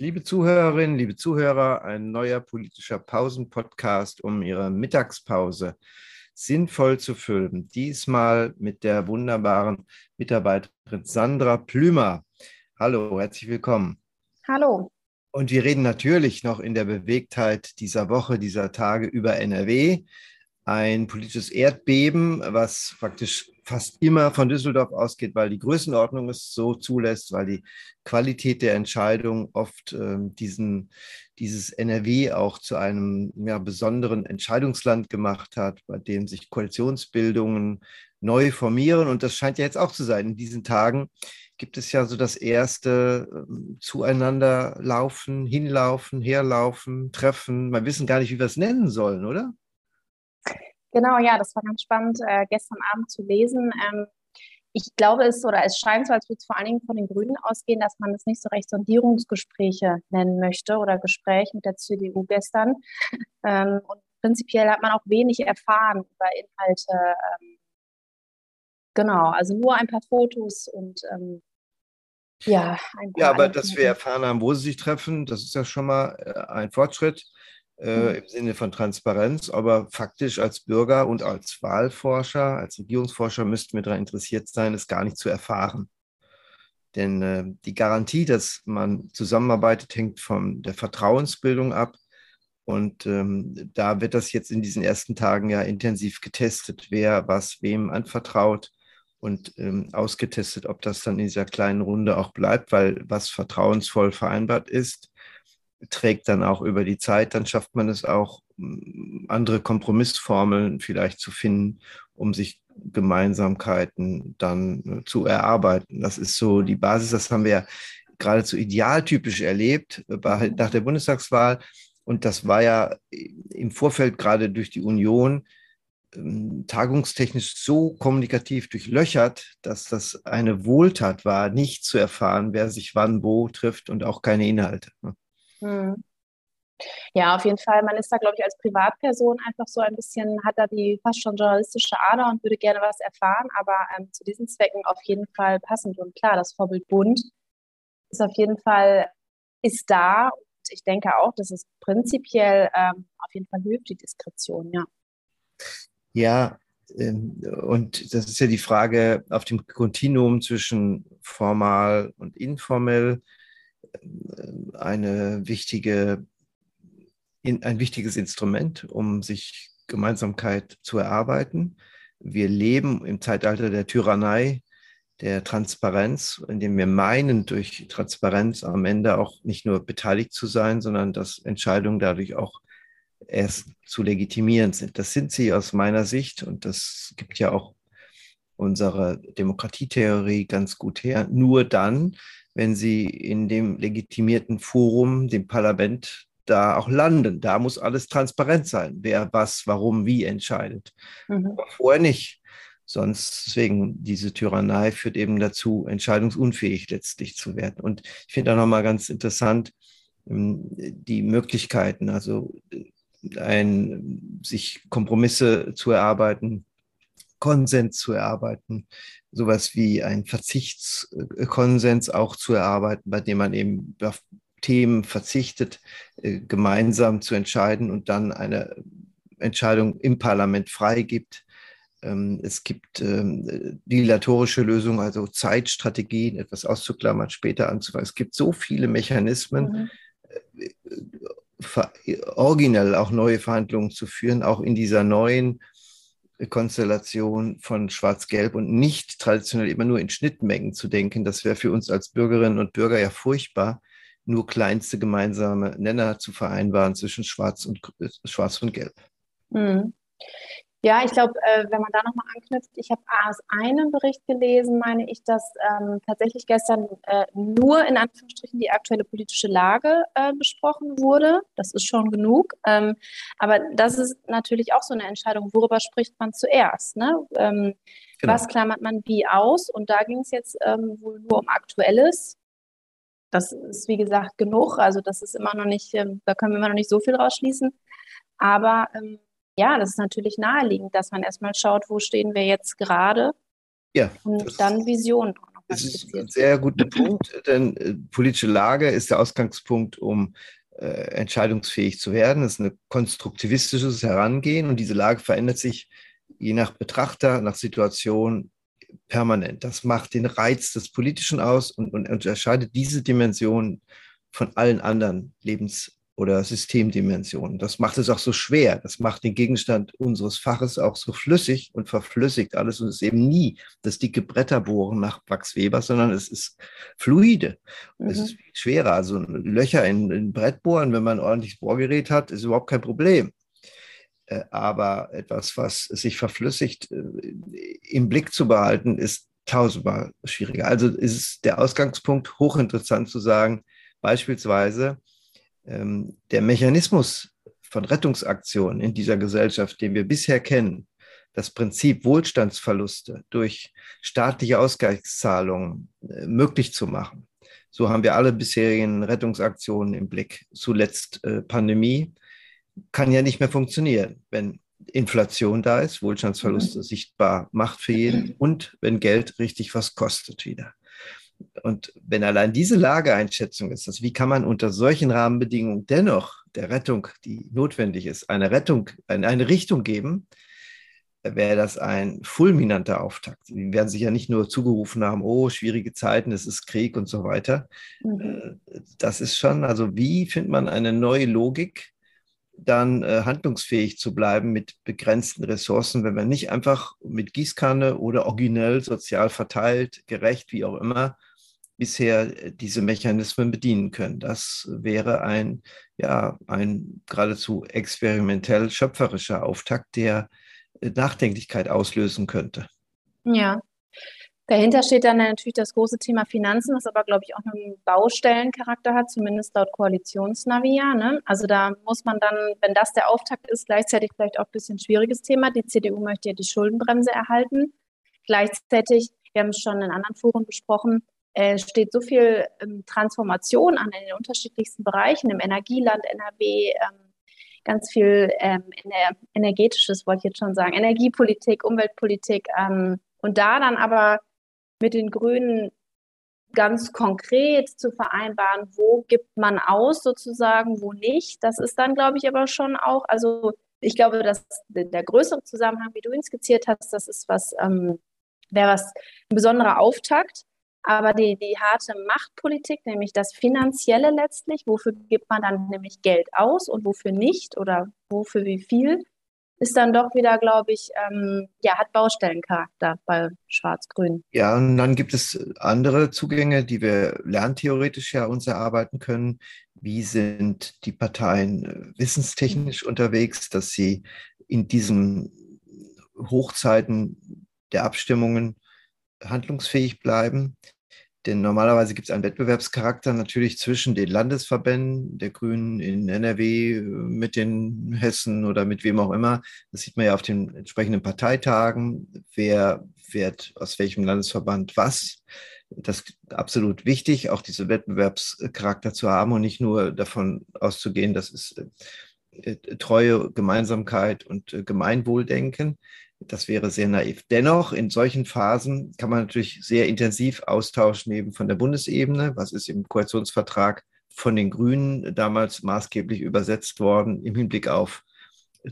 Liebe Zuhörerinnen, liebe Zuhörer, ein neuer politischer Pausenpodcast, um Ihre Mittagspause sinnvoll zu füllen. Diesmal mit der wunderbaren Mitarbeiterin Sandra Plümer. Hallo, herzlich willkommen. Hallo. Und wir reden natürlich noch in der Bewegtheit dieser Woche, dieser Tage über NRW. Ein politisches Erdbeben, was praktisch fast immer von Düsseldorf ausgeht, weil die Größenordnung es so zulässt, weil die Qualität der Entscheidung oft ähm, diesen, dieses NRW auch zu einem ja, besonderen Entscheidungsland gemacht hat, bei dem sich Koalitionsbildungen neu formieren. Und das scheint ja jetzt auch zu sein. In diesen Tagen gibt es ja so das erste ähm, Zueinander laufen, hinlaufen, herlaufen, treffen. Wir wissen gar nicht, wie wir es nennen sollen, oder? Genau, ja, das war ganz spannend, äh, gestern Abend zu lesen. Ähm, ich glaube, es oder es scheint so, als würde es vor allen Dingen von den Grünen ausgehen, dass man es nicht so recht Sondierungsgespräche nennen möchte oder Gespräch mit der CDU gestern. ähm, und prinzipiell hat man auch wenig erfahren über Inhalte. Ähm, genau, also nur ein paar Fotos und ähm, ja, ein paar. Ja, aber dass wir erfahren haben, wo sie sich treffen, das ist ja schon mal äh, ein Fortschritt äh, mhm. im Sinne von Transparenz, aber faktisch als Bürger und als Wahlforscher, als Regierungsforscher müssten wir daran interessiert sein, es gar nicht zu erfahren. Denn äh, die Garantie, dass man zusammenarbeitet, hängt von der Vertrauensbildung ab. Und ähm, da wird das jetzt in diesen ersten Tagen ja intensiv getestet, wer was wem anvertraut und ähm, ausgetestet, ob das dann in dieser kleinen Runde auch bleibt, weil was vertrauensvoll vereinbart ist, trägt dann auch über die Zeit, dann schafft man es auch, andere Kompromissformeln vielleicht zu finden, um sich Gemeinsamkeiten dann äh, zu erarbeiten. Das ist so die Basis, das haben wir ja geradezu idealtypisch erlebt äh, nach der Bundestagswahl. Und das war ja im Vorfeld gerade durch die Union ähm, tagungstechnisch so kommunikativ durchlöchert, dass das eine Wohltat war, nicht zu erfahren, wer sich wann wo trifft und auch keine Inhalte. Hm. Ja, auf jeden Fall. Man ist da, glaube ich, als Privatperson einfach so ein bisschen, hat da die fast schon journalistische Ader und würde gerne was erfahren, aber ähm, zu diesen Zwecken auf jeden Fall passend. Und klar, das Vorbild Bund ist auf jeden Fall, ist da. Und ich denke auch, dass es prinzipiell ähm, auf jeden Fall hilft, die Diskretion, ja. Ja, ähm, und das ist ja die Frage auf dem Kontinuum zwischen formal und informell eine wichtige, ein wichtiges Instrument, um sich Gemeinsamkeit zu erarbeiten. Wir leben im Zeitalter der Tyrannei, der Transparenz, in dem wir meinen, durch Transparenz am Ende auch nicht nur beteiligt zu sein, sondern dass Entscheidungen dadurch auch erst zu legitimieren sind. Das sind sie aus meiner Sicht und das gibt ja auch unsere Demokratietheorie ganz gut her. Nur dann, wenn sie in dem legitimierten Forum, dem Parlament, da auch landen. Da muss alles transparent sein, wer was, warum, wie entscheidet. Mhm. Aber vorher nicht. Sonst, deswegen, diese Tyrannei führt eben dazu, entscheidungsunfähig letztlich zu werden. Und ich finde auch nochmal ganz interessant, ähm, die Möglichkeiten, also ein, sich Kompromisse zu erarbeiten, Konsens zu erarbeiten, sowas wie ein Verzichtskonsens auch zu erarbeiten, bei dem man eben auf Themen verzichtet, äh, gemeinsam zu entscheiden und dann eine Entscheidung im Parlament freigibt. Ähm, es gibt ähm, dilatorische Lösungen, also Zeitstrategien, etwas auszuklammern, später anzufangen. Es gibt so viele Mechanismen, mhm. Äh, originell auch neue Verhandlungen zu führen, auch in dieser neuen Konstellation von Schwarz-Gelb und nicht traditionell immer nur in Schnittmengen zu denken. Das wäre für uns als Bürgerinnen und Bürger ja furchtbar, nur kleinste gemeinsame Nenner zu vereinbaren zwischen Schwarz und, Schwarz und Gelb. Mhm. Ja, ich glaube, äh, wenn man da nochmal anknüpft, ich habe aus einem Bericht gelesen, meine ich, dass ähm, tatsächlich gestern äh, nur in Anführungsstrichen die aktuelle politische Lage äh, besprochen wurde. Das ist schon genug. Ähm, aber das ist natürlich auch so eine Entscheidung, worüber spricht man zuerst? Ne? Ähm, genau. Was klammert man wie aus? Und da ging es jetzt ähm, wohl nur um Aktuelles. Das ist, wie gesagt, genug. Also das ist immer noch nicht, ähm, da können wir immer noch nicht so viel rausschließen. Aber ähm, ja, das ist natürlich naheliegend, dass man erstmal schaut, wo stehen wir jetzt gerade ja, und dann Visionen es ist ein sehr guter Punkt, denn äh, politische Lage ist der Ausgangspunkt, um äh, entscheidungsfähig zu werden. Es ist ein konstruktivistisches Herangehen und diese Lage verändert sich je nach Betrachter, nach Situation permanent. Das macht den Reiz des Politischen aus und, und unterscheidet diese Dimension von allen anderen Lebens- oder Systemdimensionen. Das macht es auch so schwer. Das macht den Gegenstand unseres Faches auch so flüssig und verflüssigt alles. Und es ist eben nie das dicke Bretterbohren nach Max Weber, sondern es ist fluide. Mhm. Es ist schwerer. Also Löcher in, in Brett bohren, wenn man ein ordentliches Bohrgerät hat, ist überhaupt kein Problem. Äh, aber etwas, was sich verflüssigt, äh, im Blick zu behalten, ist tausendmal schwieriger. Also ist der Ausgangspunkt hochinteressant zu sagen, beispielsweise, der Mechanismus von Rettungsaktionen in dieser Gesellschaft, den wir bisher kennen, das Prinzip Wohlstandsverluste durch staatliche Ausgleichszahlungen äh, möglich zu machen. So haben wir alle bisherigen Rettungsaktionen im Blick. Zuletzt äh, Pandemie kann ja nicht mehr funktionieren, wenn Inflation da ist, Wohlstandsverluste mhm. sichtbar macht für jeden und wenn Geld richtig was kostet wieder. Und wenn allein diese Lageeinschätzung ist, dass wie kann man unter solchen Rahmenbedingungen dennoch der Rettung, die notwendig ist, eine Rettung, eine Richtung geben, wäre das ein fulminanter Auftakt. Sie werden sich ja nicht nur zugerufen haben, oh, schwierige Zeiten, es ist Krieg und so weiter. Mhm. Äh, das ist schon, also wie findet man eine neue Logik, dann äh, handlungsfähig zu bleiben mit begrenzten Ressourcen, wenn man nicht einfach mit Gießkanne oder originell sozial verteilt, gerecht, wie auch immer, bisher äh, diese Mechanismen bedienen können. Das wäre ein, ja, ein geradezu experimentell schöpferischer Auftakt, der äh, Nachdenklichkeit auslösen könnte. Ja. Dahinter steht dann natürlich das große Thema Finanzen, was aber, glaube ich, auch einen Baustellencharakter hat, zumindest laut Koalitionsnavi. Ne? Also da muss man dann, wenn das der Auftakt ist, gleichzeitig vielleicht auch ein bisschen schwieriges Thema. Die CDU möchte ja die Schuldenbremse erhalten. Gleichzeitig, wir haben es schon in anderen Foren besprochen, äh, steht so viel ähm, Transformation an in den unterschiedlichsten Bereichen, im Energieland NRW, ähm, ganz viel ähm, ener energetisches, wollte ich jetzt schon sagen, Energiepolitik, Umweltpolitik. Ähm, und da dann aber mit den Grünen ganz konkret zu vereinbaren, wo gibt man aus sozusagen, wo nicht. Das ist dann, glaube ich, aber schon auch, also ich glaube, dass der größere Zusammenhang, wie du ihn skizziert hast, das ist was, ähm, wäre was ein besonderer Auftakt. Aber die, die harte Machtpolitik, nämlich das Finanzielle letztlich, wofür gibt man dann nämlich Geld aus und wofür nicht oder wofür wie viel, ist dann doch wieder, glaube ich, ähm, ja, hat Baustellencharakter bei Schwarz-Grün. Ja, und dann gibt es andere Zugänge, die wir lerntheoretisch ja uns erarbeiten können. Wie sind die Parteien äh, wissenstechnisch unterwegs, dass sie in diesen Hochzeiten der Abstimmungen handlungsfähig bleiben? Denn normalerweise gibt es einen Wettbewerbscharakter natürlich zwischen den Landesverbänden der Grünen in NRW mit den Hessen oder mit wem auch immer. Das sieht man ja auf den entsprechenden Parteitagen. Wer fährt aus welchem Landesverband was? Das ist absolut wichtig, auch diesen Wettbewerbscharakter zu haben und nicht nur davon auszugehen, dass es äh, Treue, Gemeinsamkeit und äh, Gemeinwohldenken. Das wäre sehr naiv. Dennoch, in solchen Phasen kann man natürlich sehr intensiv austauschen, eben von der Bundesebene. Was ist im Koalitionsvertrag von den Grünen damals maßgeblich übersetzt worden im Hinblick auf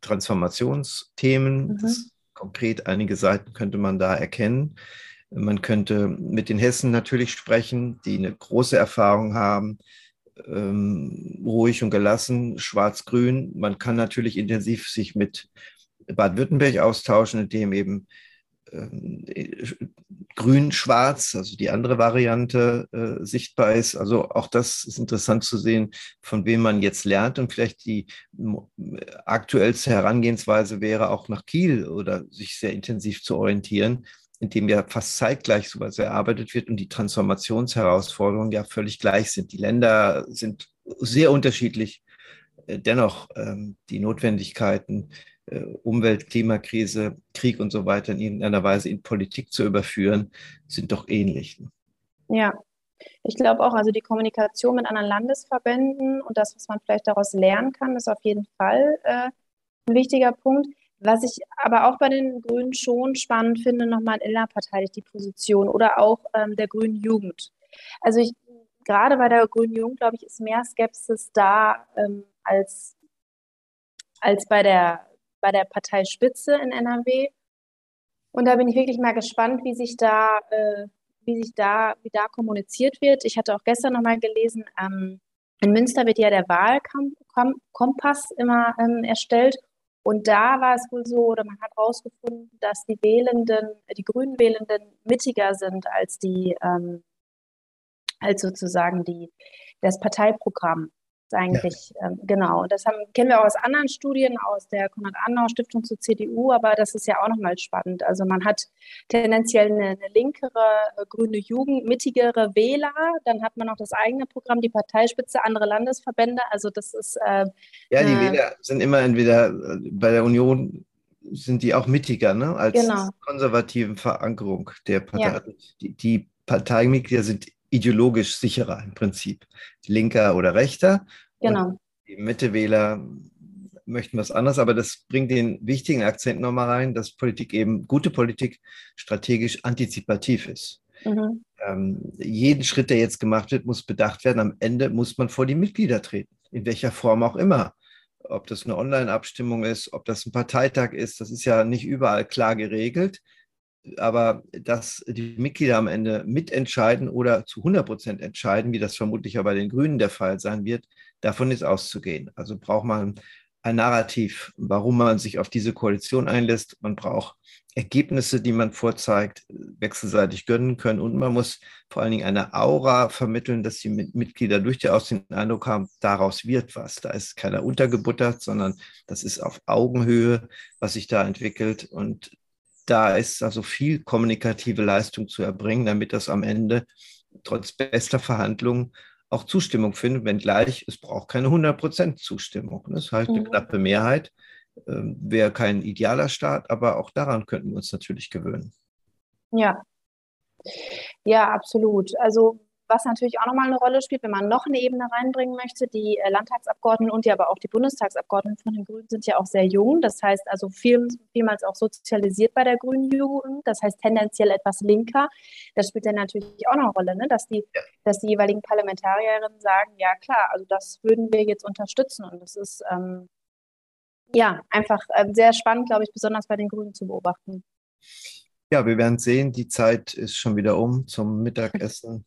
Transformationsthemen? Mhm. Das, konkret einige Seiten könnte man da erkennen. Man könnte mit den Hessen natürlich sprechen, die eine große Erfahrung haben, ähm, ruhig und gelassen, schwarz-grün. Man kann natürlich intensiv sich mit Baden-Württemberg austauschen, indem eben ähm, grün-schwarz, also die andere Variante äh, sichtbar ist. Also auch das ist interessant zu sehen, von wem man jetzt lernt und vielleicht die aktuellste Herangehensweise wäre auch nach Kiel oder sich sehr intensiv zu orientieren, indem ja fast zeitgleich sowas erarbeitet wird und die Transformationsherausforderungen ja völlig gleich sind. Die Länder sind sehr unterschiedlich. Äh, dennoch ähm, die Notwendigkeiten Umwelt, Klimakrise, Krieg und so weiter in irgendeiner Weise in Politik zu überführen, sind doch ähnlich. Ne? Ja, ich glaube auch, also die Kommunikation mit anderen Landesverbänden und das, was man vielleicht daraus lernen kann, ist auf jeden Fall äh, ein wichtiger Punkt. Was ich aber auch bei den Grünen schon spannend finde, nochmal innerparteilich die Position oder auch ähm, der Grünen Jugend. Also ich, gerade bei der Grünen Jugend, glaube ich, ist mehr Skepsis da ähm, als, als bei der, bei der Parteispitze in NRW. Und da bin ich wirklich mal gespannt, wie sich da, äh, wie sich da, wie da kommuniziert wird. Ich hatte auch gestern nochmal gelesen, ähm, in Münster wird ja der Wahlkompass immer ähm, erstellt. Und da war es wohl so, oder man hat herausgefunden, dass die Wählenden, die Grünen Wählenden mittiger sind als die, ähm, als sozusagen die, das Parteiprogramm ist eigentlich, ja. ähm, genau. Und das haben, kennen wir auch aus anderen Studien, aus der Konrad-Adenauer-Stiftung zur CDU, aber das ist ja auch nochmal spannend. Also man hat tendenziell eine, eine linkere, äh, grüne Jugend, mittigere Wähler, dann hat man auch das eigene Programm, die Parteispitze, andere Landesverbände. Also das ist. Äh, ja, die Wähler sind immer entweder äh, bei der Union sind die auch mittiger, ne? als genau. konservativen Verankerung der Partei. Ja. Die, die Parteimitglieder sind ideologisch sicherer im Prinzip. Linker oder rechter. Genau. Und die Mittewähler möchten was anderes, aber das bringt den wichtigen Akzent nochmal rein, dass Politik eben, gute Politik strategisch antizipativ ist. Mhm. Ähm, jeden Schritt, der jetzt gemacht wird, muss bedacht werden. Am Ende muss man vor die Mitglieder treten, in welcher Form auch immer. Ob das eine Online-Abstimmung ist, ob das ein Parteitag ist, das ist ja nicht überall klar geregelt aber dass die Mitglieder am Ende mitentscheiden oder zu 100 Prozent entscheiden, wie das vermutlich ja bei den Grünen der Fall sein wird, davon ist auszugehen. Also braucht man ein Narrativ, warum man sich auf diese Koalition einlässt. Man braucht Ergebnisse, die man vorzeigt, wechselseitig gönnen können. Und man muss vor allen Dingen eine Aura vermitteln, dass die Mitglieder durch die Aus den Eindruck haben, daraus wird was. Da ist keiner untergebuttert, sondern das ist auf Augenhöhe, was sich da entwickelt. Und da ist also viel kommunikative Leistung zu erbringen, damit das am Ende trotz bester Verhandlungen auch Zustimmung findet, wenngleich es braucht keine 100% Zustimmung. Das heißt, eine mhm. knappe Mehrheit äh, wäre kein idealer Staat, aber auch daran könnten wir uns natürlich gewöhnen. Ja, ja, absolut. Also was natürlich auch nochmal eine Rolle spielt, wenn man noch eine Ebene reinbringen möchte, die äh, Landtagsabgeordneten und ja aber auch die Bundestagsabgeordneten von den Grünen sind ja auch sehr jung. Das heißt also viel, vielmals auch sozialisiert bei der grünen Jugend. Das heißt tendenziell etwas linker. Das spielt dann natürlich auch noch eine Rolle, ne? dass, die, dass die jeweiligen Parlamentarierinnen sagen, ja klar, also das würden wir jetzt unterstützen. Und das ist ähm, ja einfach äh, sehr spannend, glaube ich, besonders bei den Grünen zu beobachten. Ja, wir werden sehen, die Zeit ist schon wieder um zum Mittagessen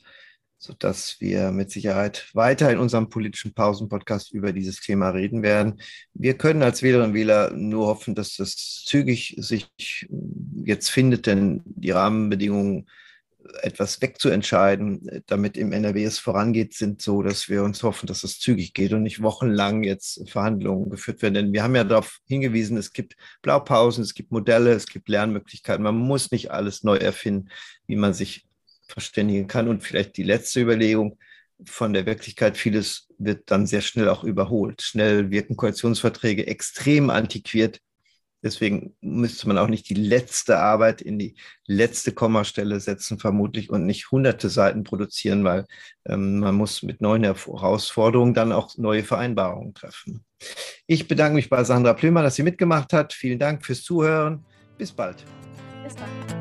sodass wir mit Sicherheit weiter in unserem politischen Pausen-Podcast über dieses Thema reden werden. Wir können als Wählerinnen und Wähler nur hoffen, dass das zügig sich jetzt findet, denn die Rahmenbedingungen etwas wegzuentscheiden, damit im NRW es vorangeht, sind so, dass wir uns hoffen, dass es zügig geht und nicht wochenlang jetzt Verhandlungen geführt werden. Denn wir haben ja darauf hingewiesen, es gibt Blaupausen, es gibt Modelle, es gibt Lernmöglichkeiten. Man muss nicht alles neu erfinden, wie man sich verständigen kann. Und vielleicht die letzte Überlegung von der Wirklichkeit, vieles wird dann sehr schnell auch überholt. Schnell wirken Koalitionsverträge extrem antiquiert. Deswegen müsste man auch nicht die letzte Arbeit in die letzte Kommastelle setzen, vermutlich, und nicht hunderte Seiten produzieren, weil ähm, man muss mit neuen Herausforderungen dann auch neue Vereinbarungen treffen. Ich bedanke mich bei Sandra Plümer, dass sie mitgemacht hat. Vielen Dank fürs Zuhören. Bis bald. Bis bald.